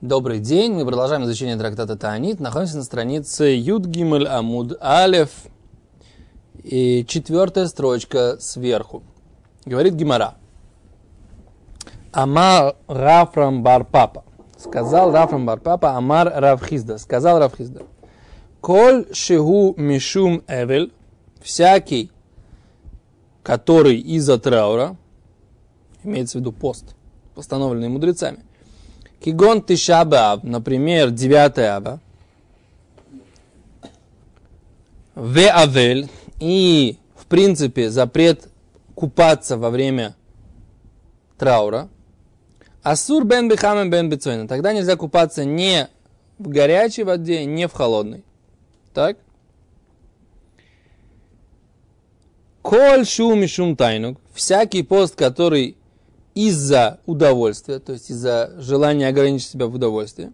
Добрый день, мы продолжаем изучение трактата Таанит. Находимся на странице Юд Гимель Амуд Алев. И четвертая строчка сверху. Говорит Гимара. Амар Рафрам Бар Папа. Сказал Рафрам Бар Папа, Амар Равхизда. Сказал Равхизда. Коль шигу мишум эвель. Всякий, который из-за траура, имеется в виду пост, постановленный мудрецами, Кигон Тишабав, например, 9 Аба. В Авель. И, в принципе, запрет купаться во время траура. Асур бен бихамен бен бецойна. Тогда нельзя купаться не в горячей воде, не в холодной. Так? Коль шум и шум тайнук. Всякий пост, который из-за удовольствия, то есть из-за желания ограничить себя в удовольствии.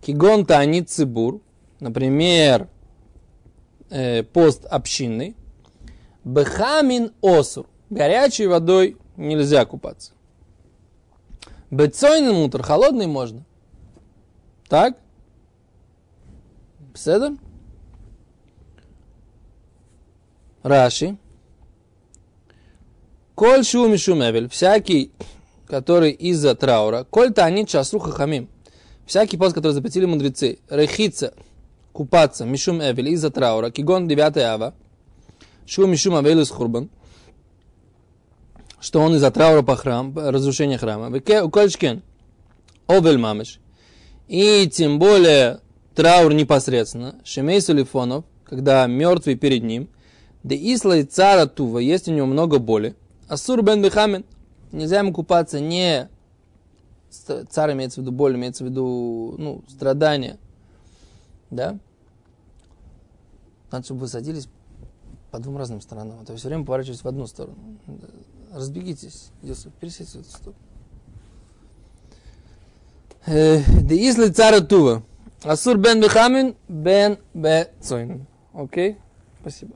Кигон тани цибур, например, э, пост общинный. Бехамин осур, горячей водой нельзя купаться. Бецойный мутр, холодный можно. Так? Беседа? Раши. Коль шум и шумевель, всякий, который из-за траура, коль танит часру хахамим, всякий пост, который запретили мудрецы, рехиться, купаться, мишум эвель, из-за траура, кигон 9 ава, шум мишум авель из хурбан, что он из-за траура по храм, разрушения храма, у кольчкен, овель мамеш, и тем более траур непосредственно, шемей сулифонов, когда мертвый перед ним, да исла и цара тува, есть у него много боли, Асур бен бехамен. Нельзя ему купаться не... Царь имеется в виду боль, имеется в виду, ну, страдания. Да? Надо, чтобы вы садились по двум разным сторонам. А то все время поворачиваетесь в одну сторону. Разбегитесь. Пересядьте в эту сторону. Да если царь Тува. Асур бен бехамин бен бе Окей? Спасибо.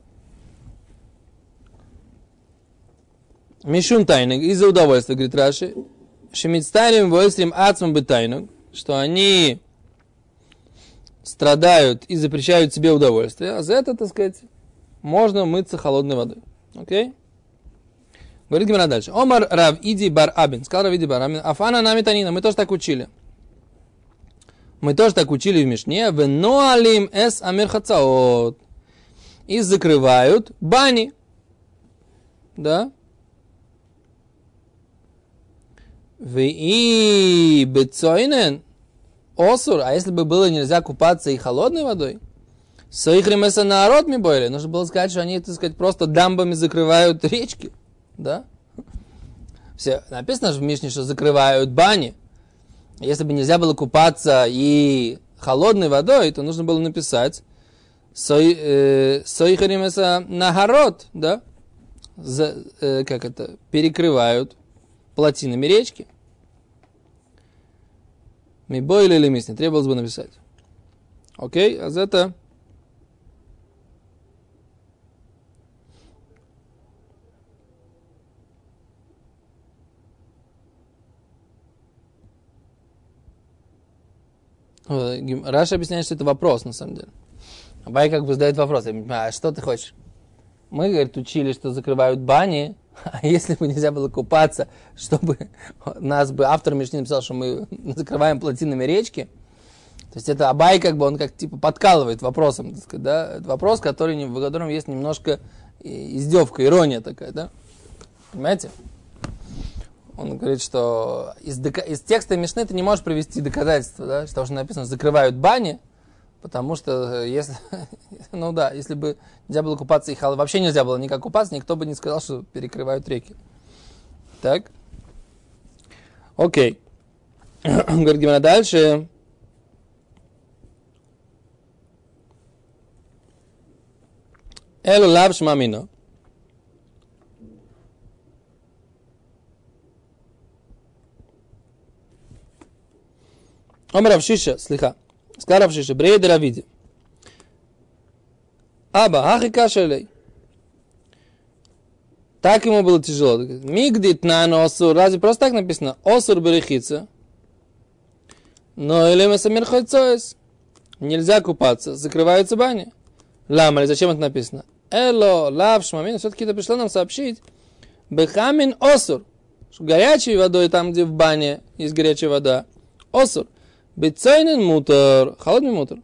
Мишун тайнуг, из-за удовольствия, говорит Раши, Шемицтарим войстрим ацмам бы тайнуг, что они страдают и запрещают себе удовольствие, а за это, так сказать, можно мыться холодной водой. Окей? Говорит Гимара дальше. Омар Рав Иди Бар Абин. Сказал Рав Иди Бар Абин. Афана нами танина. Мы тоже так учили. Мы тоже так учили в Мишне. Веноалим эс амир хацаот. И закрывают бани. Да? И бецойнен осур, а если бы было нельзя купаться и холодной водой, Соихремеса народ ми бойли. Нужно было сказать, что они, так сказать, просто дамбами закрывают речки. Да? Все, написано же в Мишне, что закрывают бани. Если бы нельзя было купаться и холодной водой, то нужно было написать Соихремеса нагород, да? За, э, как это? Перекрывают плотинами речки. Мибой или мисни, требовалось бы написать. Окей, а за это Раша объясняет, что это вопрос, на самом деле. Абай как бы задает вопрос. А что ты хочешь? Мы, говорит, учили, что закрывают бани, а если бы нельзя было купаться, чтобы нас бы автор Мишни написал, что мы закрываем плотинами речки, то есть это Абай как бы, он как типа подкалывает вопросом, так сказать, да? Это вопрос, который, в котором есть немножко издевка, ирония такая, да? Понимаете? Он говорит, что из, из текста Мишны ты не можешь привести доказательства, да, что что написано, закрывают бани, Потому что э, если, ну да, если бы нельзя было купаться и хал, вообще нельзя было никак купаться, никто бы не сказал, что перекрывают реки. Так? Окей. Говорит Гимана дальше. Элу лав шмамино. Омар Авшиша, слиха. Сказал Равшиша, брейд Равиди. Аба, ахи кашалей. Так ему было тяжело. Мигдит на осур. Разве просто так написано? Осур берехица. Но или мы самир хойцоис. Нельзя купаться, закрываются бани. Лама, или зачем это написано? Эло, лав, шмамин, все-таки это пришло нам сообщить. Бехамин осур. Горячей водой, там, где в бане есть горячая вода. Осур. Бецойнен мутор. Холодный мутор.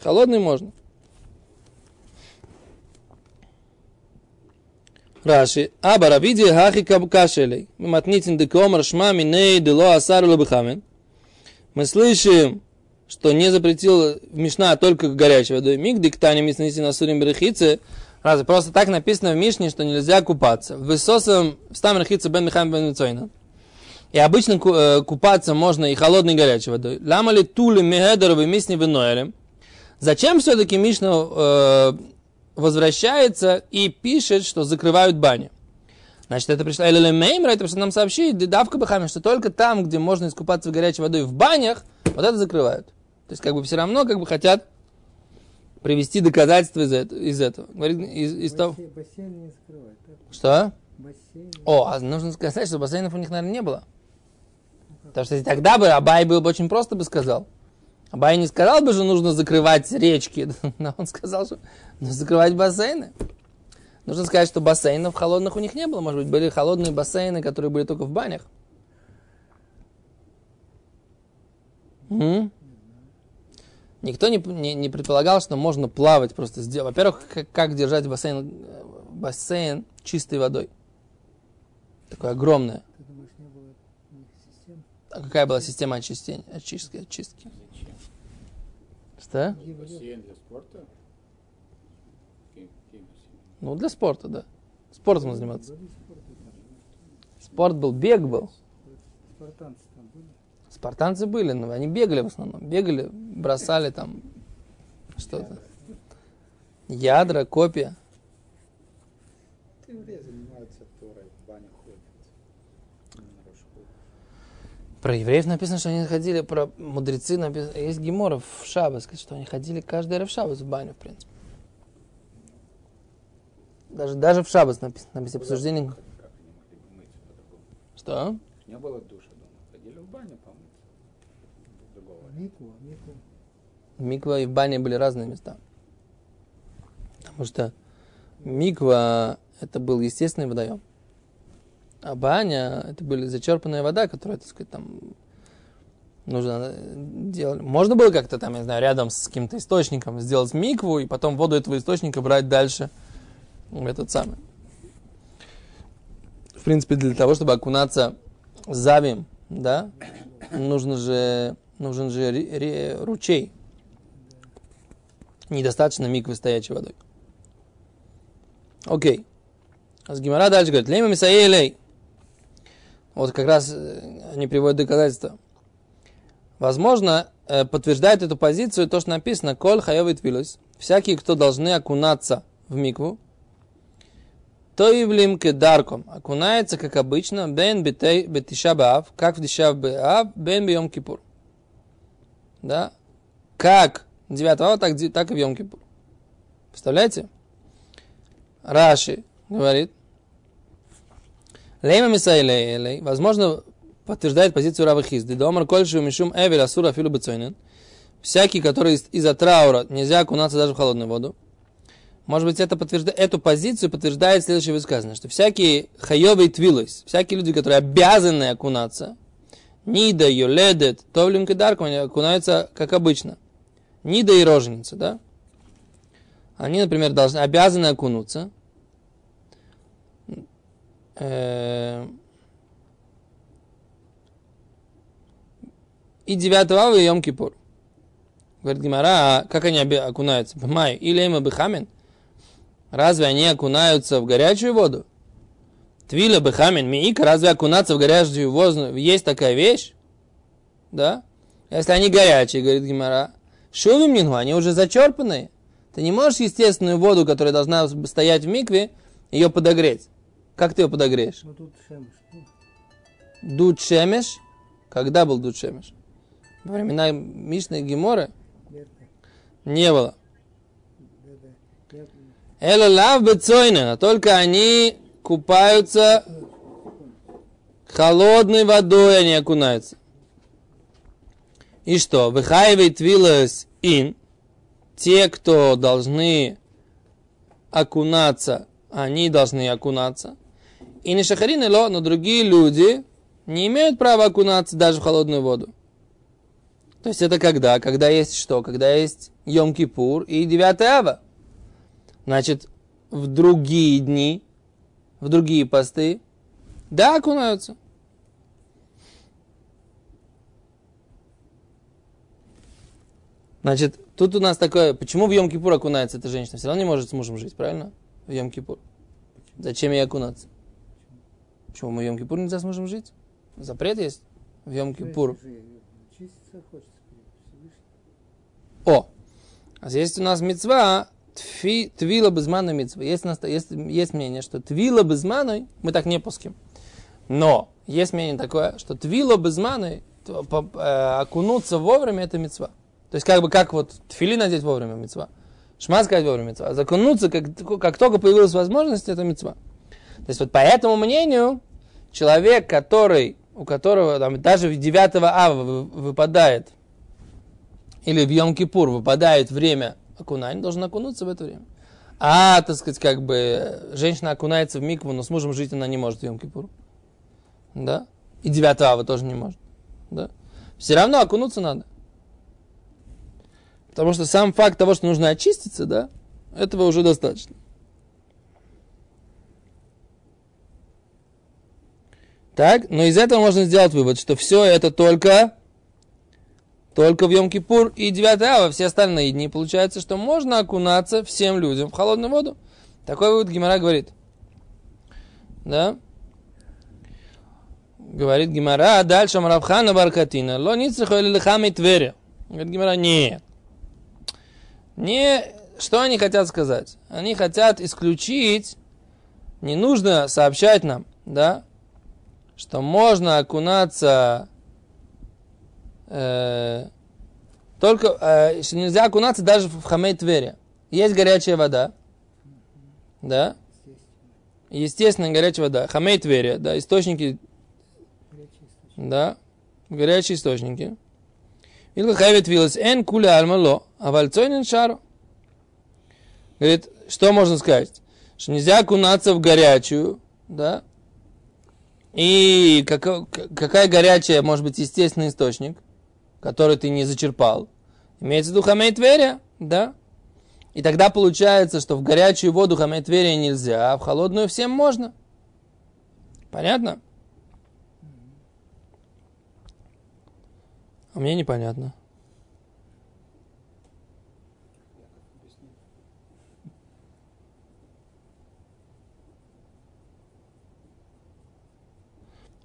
Холодный можно. Раши, аба рабиди хахи кашелей. Мы матнитин декомар шма миней дело асару лабахамен. Мы слышим, что не запретил в Мишна только горячей водой. Миг диктани миснити на сурим берехице. Разве просто так написано в Мишне, что нельзя купаться. В высосом стам рехице бен михам бен мицойна. И обычно э, купаться можно и холодной и горячей водой. Лама ли тули мехедеровы мисни веноэлем. Зачем все-таки Мишна э, возвращается и пишет, что закрывают бани? Значит, это пришло Элеле Меймра, это пришло нам сообщить, Давка Бахами, что только там, где можно искупаться в горячей водой в банях, вот это закрывают. То есть, как бы все равно, как бы хотят привести доказательства из, этого, из этого. Говорит, из, из того... Бассейн не закрывают. Что? Бассейн. О, а нужно сказать, что бассейнов у них, наверное, не было. Потому что тогда бы Абай был бы очень просто бы сказал. Абай не сказал бы, что нужно закрывать речки, но он сказал, что нужно закрывать бассейны. Нужно сказать, что бассейнов холодных у них не было. Может быть, были холодные бассейны, которые были только в банях. М? Никто не, не, не предполагал, что можно плавать просто. Во-первых, как, как держать бассейн, бассейн чистой водой. Такой огромное. А какая была система очистения, очистки, очистки? Что? Бассейн для спорта? Ну, для спорта, да. Спортом заниматься. Спорт был, бег был. Спартанцы там были? Спартанцы были, но они бегали в основном. Бегали, бросали там что-то. Ядра, копия. Ты Про евреев написано, что они ходили, про мудрецы написано, есть геморов в Шабас, что они ходили каждый раз в Шабас в баню, в принципе. Даже, даже в Шабас написано, написано обсуждение. Что? Не было душа дома. Ходили в баню помыться. Миква, миква. Миква и в бане были разные места. Потому что миква это был естественный водоем. А баня, это были зачерпанная вода, которая, так сказать, там нужно делать. Можно было как-то там, я знаю, рядом с каким-то источником сделать микву и потом воду этого источника брать дальше в этот самый. В принципе, для того, чтобы окунаться завим, да, нужно же, нужен же ре, ре, ручей. Недостаточно миквы стоячей водой. Окей. А с Гимара дальше говорит, лейма мисаэлей. Вот как раз э, они приводят доказательства. Возможно, э, подтверждает эту позицию то, что написано «Коль хайовит вилус». Всякие, кто должны окунаться в микву, то явлим кедарком. Окунается, как обычно, бен бетиша баав, как в диша баав, бен бьем кипур. Да? Как 9 ава, так, так и в Йом Кипур. Представляете? Раши говорит, Лейма Мисайлей, возможно, подтверждает позицию Рава Хизды. Домар Кольши Мишум Эвель Асура Филу. Всякий, который из-за траура нельзя окунаться даже в холодную воду. Может быть, это подтверждает, эту позицию подтверждает следующее высказывание, что всякие хайовые твилос, всякие люди, которые обязаны окунаться, Нида, Йоледет, Товлим Кедарком, они окунаются как обычно. Нида и роженица, да? Они, например, должны, обязаны окунуться – и 9 ава и Йом Кипур. Говорит Гимара, а как они окунаются? Май или им бехамин? Разве они окунаются в горячую воду? Твила бехамин, миика, разве окунаться в горячую воду есть такая вещь? Да? Если они горячие, говорит Гимара, шувим нинху, они уже зачерпанные. Ты не можешь естественную воду, которая должна стоять в микве, ее подогреть. Как ты ее подогреешь? Ну, тут шемеш. Дуд шемеш? Когда был дуд шемеш? Во времена Мишны и Геморы? Не было. Эла лав бецойна, только они купаются холодной водой, они окунаются. И что? Выхаивает вилас ин. Те, кто должны окунаться, они должны окунаться. И не шахарины ло, но другие люди не имеют права окунаться даже в холодную воду. То есть это когда? Когда есть что? Когда есть Йом-Кипур и 9 Ава. Значит, в другие дни, в другие посты, да, окунаются. Значит, тут у нас такое, почему в Йом-Кипур окунается эта женщина? Все равно не может с мужем жить, правильно? В Йом-Кипур. Зачем ей окунаться? Почему в Йом-Кипур нельзя с мужем жить? Запрет есть в Йом-Кипур. О, а здесь у нас мецва тви, твила безманой мецва. Есть, есть, есть мнение, что твила безманой, мы так не пуским. Но есть мнение такое, что твила безманой, э, окунуться вовремя, это мецва. То есть, как бы, как вот тфили надеть вовремя мецва. Шма сказать вовремя мецва. А закунуться, как, как только появилась возможность, это мецва. То есть, вот по этому мнению, человек, который, у которого там, даже в 9 ава выпадает, или в Йом-Кипур выпадает время окунания, должен окунуться в это время. А, так сказать, как бы, женщина окунается в микву, но с мужем жить она не может в Йом-Кипур. Да? И 9 ава тоже не может. Да? Все равно окунуться надо. Потому что сам факт того, что нужно очиститься, да, этого уже достаточно. Так, но из этого можно сделать вывод, что все это только, только в Йом-Кипур и 9 ава, все остальные дни. Получается, что можно окунаться всем людям в холодную воду. Такой вывод Гимара говорит. Да? Говорит Гимара, а дальше Марабхана Баркатина. Ло ницеху или лихами Твери. Говорит Гимара, нет. Не, что они хотят сказать? Они хотят исключить, не нужно сообщать нам, да, что можно окунаться э, только, э, что нельзя окунаться даже в хамей Твери. Есть горячая вода, да, естественно горячая вода, хамей Твери, да, источники, да, горячие источники. Илка хайвет вилас эн куля альмало, а вальцойнен шару. Говорит, что можно сказать? Что нельзя окунаться в горячую, да? И как, какая горячая может быть естественный источник, который ты не зачерпал? Имеется в виду хамей да? И тогда получается, что в горячую воду хамей нельзя, а в холодную всем можно. Понятно? А мне непонятно.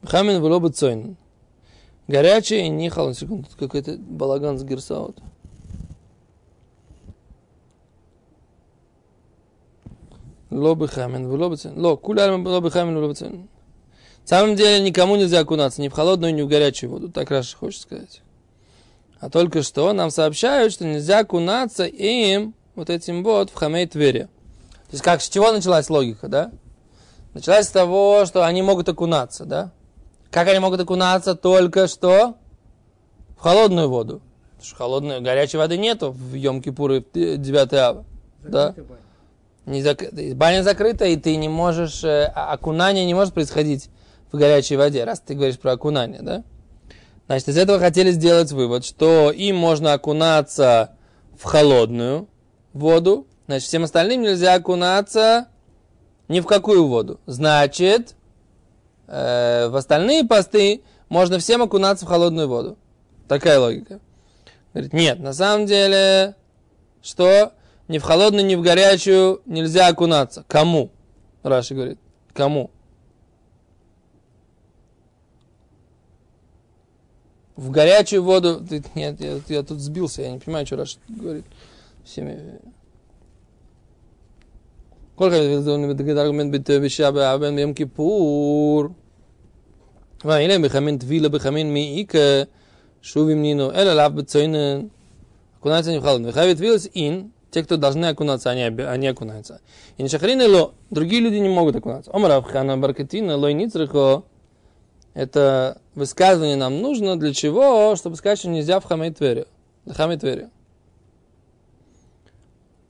Хамин в лобы Горячий и не холодный. Секунду, какой-то балаган с герсаут. Лобы хамин в лобы Ло, кулярм лобы хамин в лобы На самом деле никому нельзя окунаться ни в холодную, ни в горячую воду. Так Раша хочет сказать. А только что нам сообщают, что нельзя кунаться им, вот этим вот, в хамей Твери. То есть как, с чего началась логика, да? Началась с того, что они могут окунаться, да? Как они могут окунаться? Только что в холодную воду. Потому что холодной, горячей воды нету в Йом-Кипур и 9 ава. Да? Не зак... Баня закрыта, и ты не можешь... Э, окунание не может происходить в горячей воде, раз ты говоришь про окунание, да? Значит, из этого хотели сделать вывод, что им можно окунаться в холодную воду, значит, всем остальным нельзя окунаться ни в какую воду. Значит, э, в остальные посты можно всем окунаться в холодную воду. Такая логика. Говорит, нет, на самом деле, что ни в холодную, ни в горячую нельзя окунаться. Кому? Раши говорит, кому? в горячую воду. Нет, я, я тут сбился, я не понимаю, что Раш говорит. Всеми. כל אחד בדגת ארגומנט בתשעה באב ביום כיפור. והנה בחמין טבילה בחמין מאיקה שוב עם нино, אלא לאו בציינן. окунается не в холодную. Хавит вилс ин, те, кто должны окунаться, они, они окунаются. И не шахрины ло, другие люди не могут окунаться. Омар Авхана Баркатина, лой ницрихо, Это высказывание нам нужно для чего? Чтобы сказать, что нельзя в Хамейтвере. В Хамейтвере.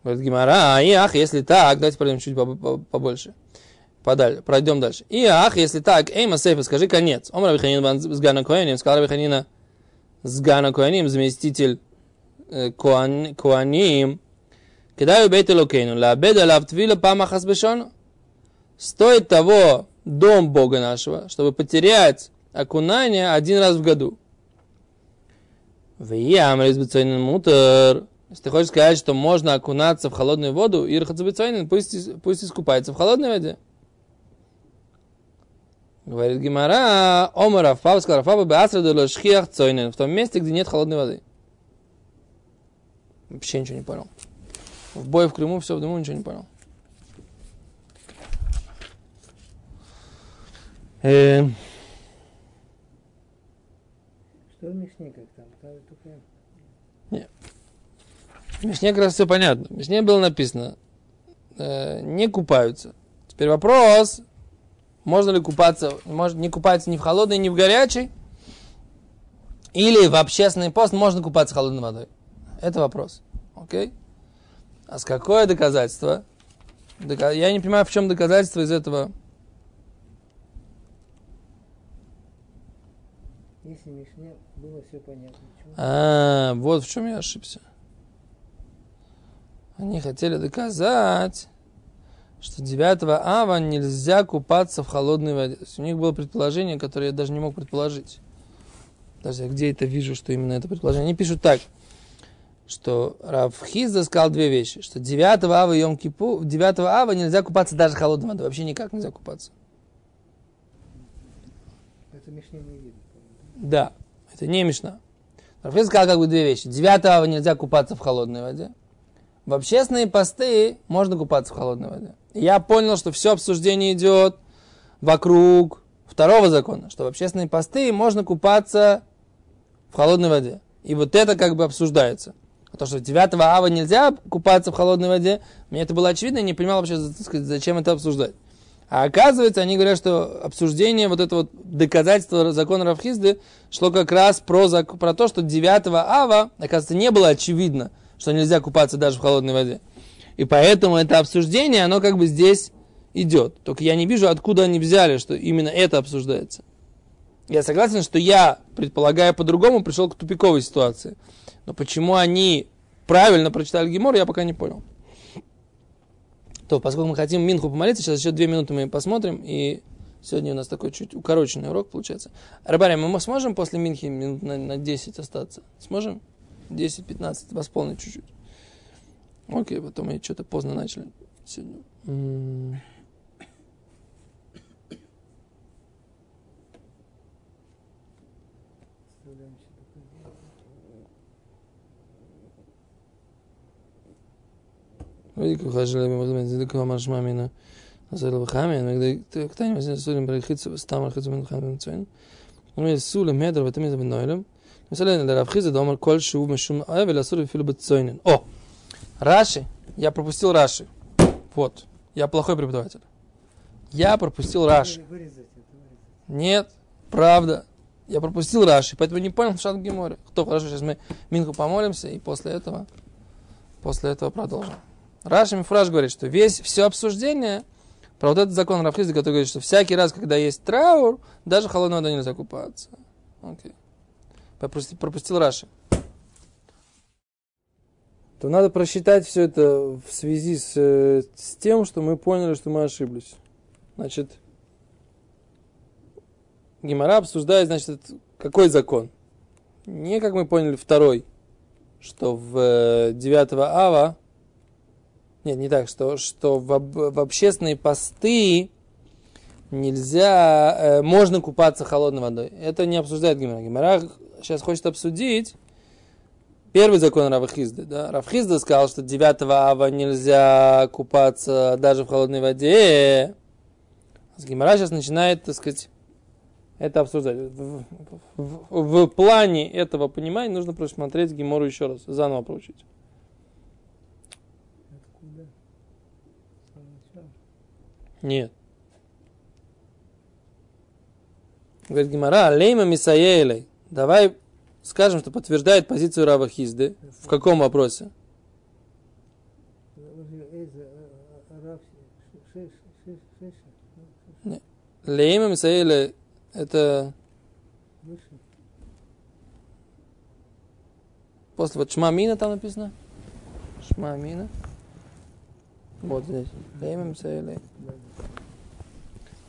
Говорит Гимара, а и ах, если так, давайте пройдем чуть побольше. Подаль, пройдем дальше. И ах, если так, эйма сейфа, скажи конец. Омра Виханин с Гана Коэним, сказал Виханина с Гана Коэним, заместитель э, Коаним, кидаю бейт Элокейну, лабед алав твила памахас бешону. Стоит того дом Бога нашего, чтобы потерять окунание один раз в году. В Ямрис мутер. Если ты хочешь сказать, что можно окунаться в холодную воду, Ирхацабицайнин пусть, пусть искупается в холодной воде. Говорит Гимара, Омара, Фаба сказал, Фаба Беасра Шхиах Цойнин, в том месте, где нет холодной воды. Вообще ничего не понял. В бой в Крыму все в дыму ничего не понял. Э... Что в Мишне как там? Только... Нет. В Мишне как раз все понятно. В Мишне было написано, э, не купаются. Теперь вопрос, можно ли купаться, может, не купаться ни в холодной, ни в горячей, или в общественный пост можно купаться холодной водой. Это вопрос. Окей? А с какое доказательство? Я не понимаю, в чем доказательство из этого. Если Мишне было все понятно. А, вот в чем я ошибся. Они хотели доказать, что 9 ава нельзя купаться в холодной воде. То есть у них было предположение, которое я даже не мог предположить. Даже я где это вижу, что именно это предположение. Они пишут так, что Равхизда сказал две вещи, что 9 ава Йом Кипу, 9 ава нельзя купаться даже холодной водой, вообще никак нельзя купаться. Это Мишне не видно. Да, это не Мишна. Равхизда сказал как бы две вещи. 9 ава нельзя купаться в холодной воде, в общественные посты можно купаться в холодной воде. я понял, что все обсуждение идет вокруг второго закона, что в общественные посты можно купаться в холодной воде. И вот это как бы обсуждается. А то, что 9 ава нельзя купаться в холодной воде, мне это было очевидно, я не понимал вообще, зачем это обсуждать. А оказывается, они говорят, что обсуждение вот этого вот доказательства закона Равхизды шло как раз про, про то, что 9 ава, оказывается, не было очевидно, что нельзя купаться даже в холодной воде. И поэтому это обсуждение, оно как бы здесь идет. Только я не вижу, откуда они взяли, что именно это обсуждается. Я согласен, что я, предполагая по-другому, пришел к тупиковой ситуации. Но почему они правильно прочитали Гемор, я пока не понял. То, поскольку мы хотим Минху помолиться, сейчас еще две минуты мы посмотрим, и сегодня у нас такой чуть укороченный урок получается. Рабаря, мы сможем после Минхи минут на, на 10 остаться? Сможем? 10-15, восполнить чуть-чуть. Окей, потом мы что-то поздно начали сегодня. Видите, хажали мы возьмем здесь такого. Назал бхамин, кто-нибудь сулим брахицу, стам рахицу бен бхамин цвен. Он есть сулим медр, в этом есть бен Мисалейна для Равхиза, да омар коль шиу мешум авель асур филу бетцойнин. О, Раши, я пропустил Раши. Вот, я плохой преподаватель. Я пропустил Раши. Нет, правда. Я пропустил Раши, поэтому не понял Шат Гиморе. Кто хорошо, сейчас мы Минку помолимся и после этого, после этого продолжим. Раши Мифраж говорит, что весь, все обсуждение про вот этот закон Рафхизда, который говорит, что всякий раз, когда есть траур, даже холодной водой нельзя купаться. Окей. Okay пропустил, пропустил Раши. То надо просчитать все это в связи с, с тем, что мы поняли, что мы ошиблись. Значит, Гимара обсуждает, значит, какой закон. Не, как мы поняли, второй, что в 9 ава, нет, не так, что, что в, в общественные посты нельзя, э, можно купаться холодной водой. Это не обсуждает Гимара. Гимара сейчас хочет обсудить первый закон Равхизды. Да? Равхизда сказал, что 9 ава нельзя купаться даже в холодной воде. Гимара сейчас начинает, так сказать, это обсуждать. В, в, в плане этого понимания нужно просмотреть Гимору еще раз, заново проучить. Нет. Говорит Гимара, лейма мисаелей. Давай скажем, что подтверждает позицию Рава Хизды. В каком вопросе? Лейма Мисаэля это после вот Шмамина там написано. Шмамина. Вот здесь. Лейма Мисаэля.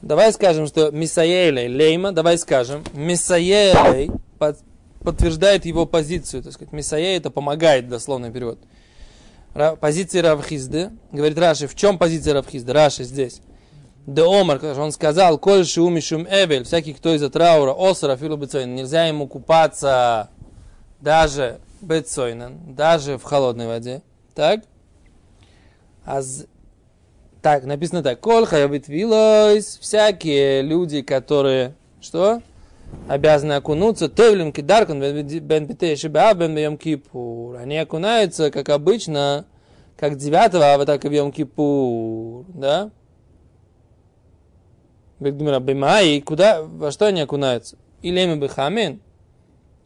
Давай скажем, что Мисаэлей, Лейма, давай скажем, Мисаэлей под, подтверждает его позицию, так сказать. Мисаэ это помогает, дословный перевод. Позиция Равхизды, говорит Раши, в чем позиция Равхизды? Раши здесь. Де Омар, он сказал, коль шум шум эвель, всякий, кто из-за траура, осра филу бецойн, нельзя ему купаться даже бецойнен, даже в холодной воде. Так? Аз... Так, написано так. Коль хаябит вилойс, всякие люди, которые, что? Обязаны окунуться, тевлим кидаркан бен битешибаав бен бьем кипур. Они окунаются, как обычно, как 9 ава, так и в Йом Кипур. Да? Гимара, бимай, куда, во что они окунаются? Или мы бихамин?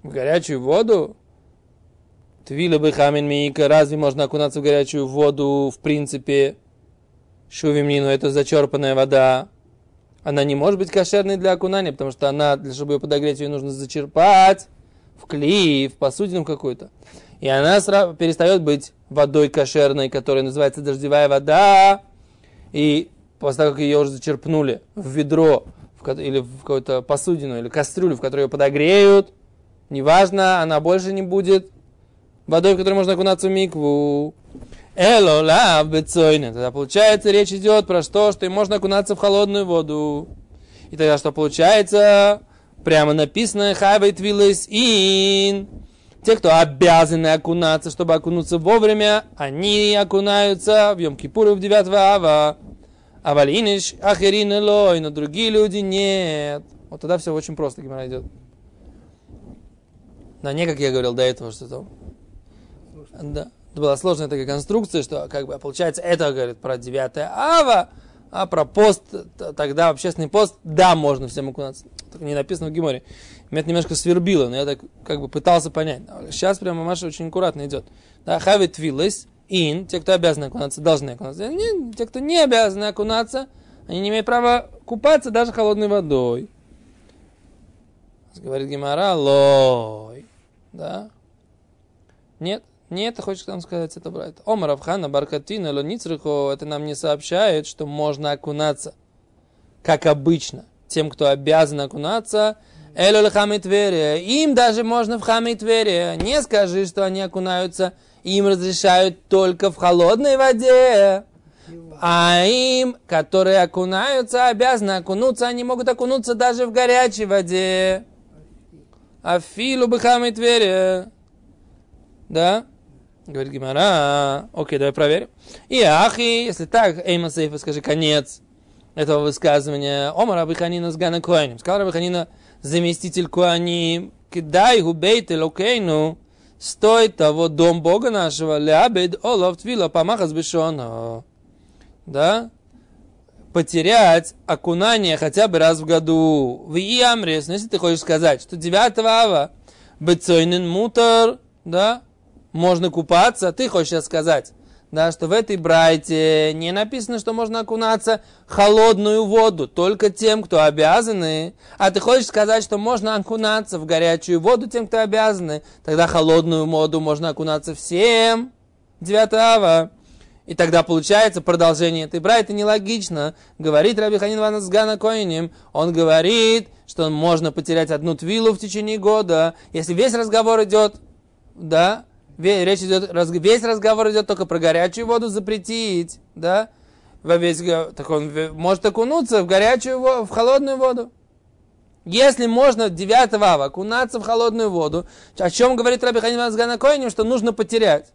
В горячую воду? Твила бихамин мика, разве можно окунаться в горячую воду, в принципе? Шувимнину, это зачерпанная вода. Она не может быть кошерной для окунания, потому что она, для чтобы ее подогреть, ее нужно зачерпать в клей, в посудину какую-то. И она сразу перестает быть водой кошерной, которая называется дождевая вода. И после того, как ее уже зачерпнули в ведро в, или в какую-то посудину или кастрюлю, в которой ее подогреют, неважно, она больше не будет водой, в которой можно окунаться в микву. אלא לאו בצונן. Тогда получается, речь идет про что, что им можно окунаться в холодную воду. И тогда что получается? Прямо написано חייבי טבילות אין. Те, кто обязаны окунаться, чтобы окунуться вовремя, они окунаются в Йом-Кипур в 9 ава. А валиниш ахерин лой, но другие люди нет. Вот тогда все очень просто, Гимара идет. Да не, как я говорил до этого, что там. Да. Это была сложная такая конструкция, что как бы получается это говорит про 9 ава, а про пост, тогда общественный пост, да, можно всем окунаться. Только не написано в Гиморе. Меня это немножко свербило, но я так как бы пытался понять. Сейчас прямо Маша очень аккуратно идет. Да, хавит вилес, ин, те, кто обязаны окунаться, должны окунаться. Не, те, кто не обязаны окунаться, они не имеют права купаться даже холодной водой. Говорит Гимара, лой. Да? Нет, нет, хочет нам сказать это брать. Омар Авхана Баркатина Лоницрихо, это нам не сообщает, что можно окунаться, как обычно, тем, кто обязан окунаться, Элю Хамитверия. Им даже можно в Хамитверия. Не скажи, что они окунаются им разрешают только в холодной воде. А им, которые окунаются, обязаны окунуться, они могут окунуться даже в горячей воде. Афилу бахамит вере. Да? Говорит Гимара. Окей, давай проверим. И ахи, если так, Эйма Сейфа, скажи конец этого высказывания. Омар Абиханина с Гана Куаним. Сказал Абиханина, заместитель Куаним. Кидай губейт элокейну стоит того дом Бога нашего, лябед олов твила помахас бешона. Да? Потерять окунание хотя бы раз в году. В Иамрес, ну, если ты хочешь сказать, что 9 ава бецойнен мутор, да, можно купаться, ты хочешь сказать, да, что в этой брайте не написано, что можно окунаться холодную воду только тем, кто обязаны. А ты хочешь сказать, что можно окунаться в горячую воду тем, кто обязаны. Тогда холодную воду можно окунаться всем. 9 ава. И тогда получается продолжение этой брайты нелогично. Говорит Раби Ханин Ван с Гана Коинем. Он говорит, что можно потерять одну твилу в течение года. Если весь разговор идет, да, речь идет, весь разговор идет только про горячую воду запретить, да? Во весь, так он может окунуться в горячую в холодную воду. Если можно 9 ава окунаться в холодную воду, о чем говорит Раби Азганакоиним, что нужно потерять.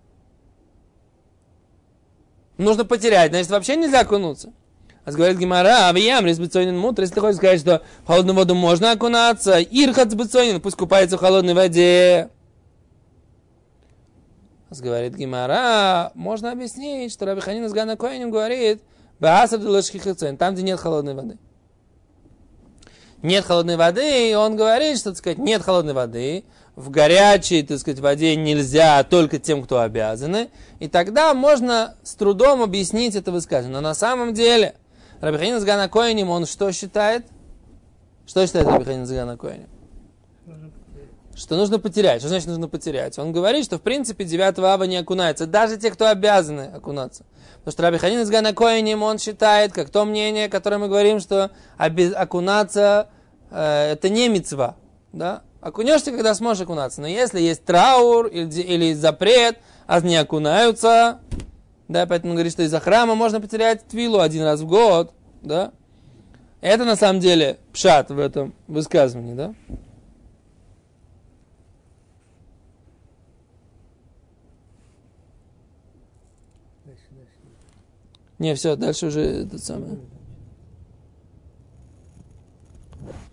Нужно потерять, значит вообще нельзя окунуться. А говорит Гимара, а виям резбецойнин мутр, если ты хочешь сказать, что в холодную воду можно окунаться, ирхат пусть купается в холодной воде. Говорит Гимара, можно объяснить, что Раби Ханин из Гана Коинем говорит, там, где нет холодной воды. нет холодной воды, и он говорит, что, так сказать, нет холодной воды, в горячей, так сказать, воде нельзя только тем, кто обязаны, и тогда можно с трудом объяснить это высказывание. Но на самом деле, Рабиханин с Ганакоинем, он что считает? Что считает Рабиханин с Ганакоинем? Что нужно потерять. Что значит нужно потерять? Он говорит, что в принципе 9 ава не окунается. Даже те, кто обязаны окунаться. Потому что Раби Ханин из Ганакоинем, он считает, как то мнение, которое мы говорим, что окунаться э, это не мецва. Да? Окунешься, когда сможешь окунаться. Но если есть траур или, или запрет, а не окунаются, да, поэтому он говорит, что из-за храма можно потерять твилу один раз в год, да. Это на самом деле пшат в этом высказывании, да. Дальше, дальше. Не, все, дальше уже это самое.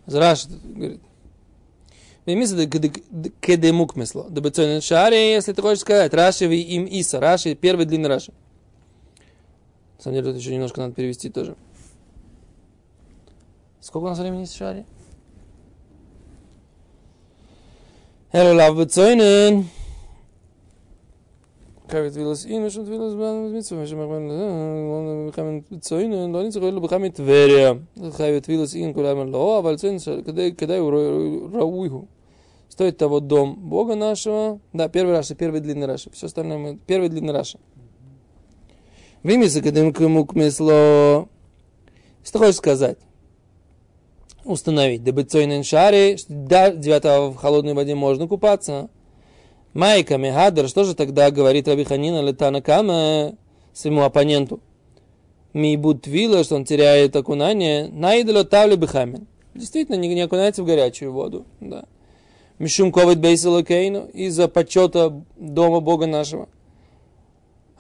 Зраш говорит. Вемиса кедемук мисло. Да бецойнен шаре, если ты хочешь сказать. Раши им Иса. Раши, первый длинный Раши. На самом деле, тут еще немножко надо перевести тоже. Сколько у нас времени в шаре? Эле лав Kari Tvilas Inu, Shem Tvilas Ban Mitzvah, Shem Achman, Lon Bechamin Tzoyne, Ло Nitzach, Ло Bechamin Тверия. Кави Твилас Ин, Кулаймен Ло, Аваль когда его Рауиху. Стоит того дом Бога нашего. Да, первый Раша, первый длинный Раша. Все остальное мы... Первый длинный Раша. Вими Сакадимка Мукмесло. Что хочешь сказать? Установить. Дабы Дебецойнен Шари, да, девятого в холодной воде можно купаться. Майка Мехадр, что же тогда говорит Раби Ханина Летана Кама своему оппоненту? Мибут вилла, что он теряет окунание, наидало тавлю бихамин. Действительно, не, не окунается в горячую воду. Да. Мишум ковид бейсилокейну, из-за почета дома Бога нашего.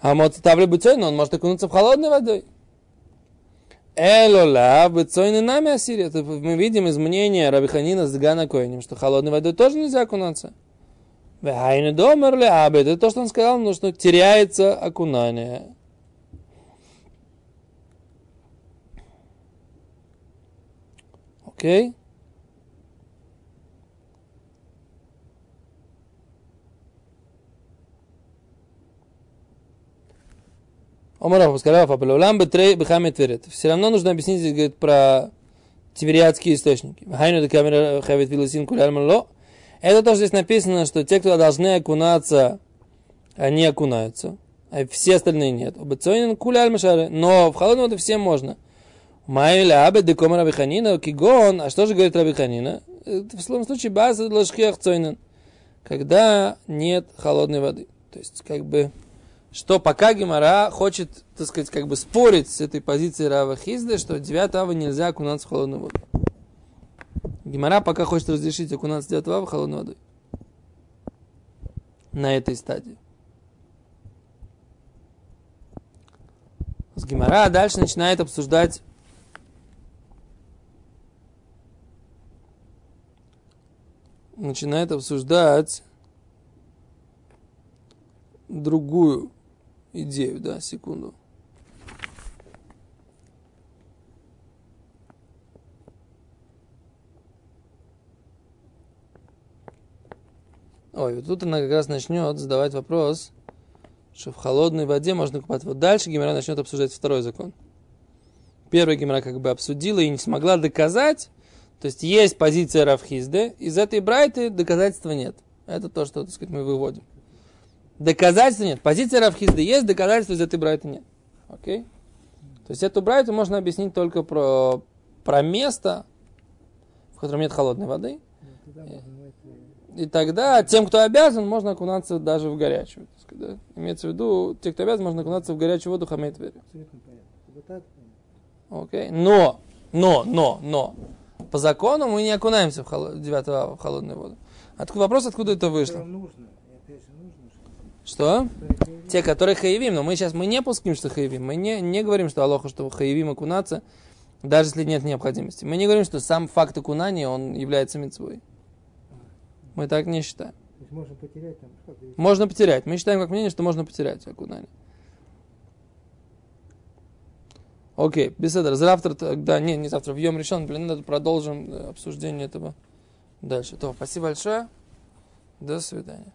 А вот тавлю бицойну, он может окунуться в холодной водой. Элола, бицойны нами Ассирия. Мы видим из мнения Рабиханина с Гана Коинем, что холодной водой тоже нельзя окунаться. Вехайны домерли абед. Это то, что он сказал, но что теряется окунание. Окей? Омаров сказал, Фабелулам бетрей бехамет верет. Все равно нужно объяснить говорит, про тивериадские источники. Хайну де камера хавит виласин куляльмало. Это тоже здесь написано, что те, кто должны окунаться, они окунаются, а все остальные нет. Но в холодную воду всем можно. Майля абе деком рабиханина, кигон, а что же говорит рабиханина? В словом случае, база ложкиях цойнен, когда нет холодной воды. То есть, как бы, что пока Гимара хочет, так сказать, как бы спорить с этой позицией Рава Хизда, что 9 ава нельзя окунаться в холодную воду. Гимара пока хочет разрешить окунаться 9 ава холодной водой. На этой стадии. С Гимара дальше начинает обсуждать начинает обсуждать другую идею, да, секунду. Ой, вот тут она как раз начнет задавать вопрос, что в холодной воде можно купаться. Вот дальше Гимера начнет обсуждать второй закон. Первый Гимера как бы обсудила и не смогла доказать, то есть есть позиция Равхизде, из этой брайты доказательства нет. Это то, что, так сказать, мы выводим. Доказательства нет. Позиция Равхизды есть, доказательства из этой брайты нет. Окей? То есть эту брайту можно объяснить только про, про место, в котором нет холодной воды. Можно это- И тогда тем, кто обязан, можно окунаться даже в горячую. да? Имеется в виду, те, кто обязан, можно окунаться в горячую воду хамейт вере. Абсолютно понятно. Вот так понятно. Окей? Но, но, но, но, по закону мы не окунаемся в, холо- 9 ава в холодную воду. Откуда, вопрос, откуда это вышло? Нужно. Что Те, которые хаевим, но мы сейчас мы не пуским, что хаевим. Мы не, не говорим, что Алоха, что хаевим окунаться, даже если нет необходимости. Мы не говорим, что сам факт окунания, он является мецвой. Мы так не считаем. Можно потерять там, говорится, Можно потерять. Мы считаем как мнение, что можно потерять окунание. Окей, беседа. Завтра, тогда, не, не завтра, в Йом решен, блин, продолжим обсуждение этого дальше. То, спасибо большое. До свидания.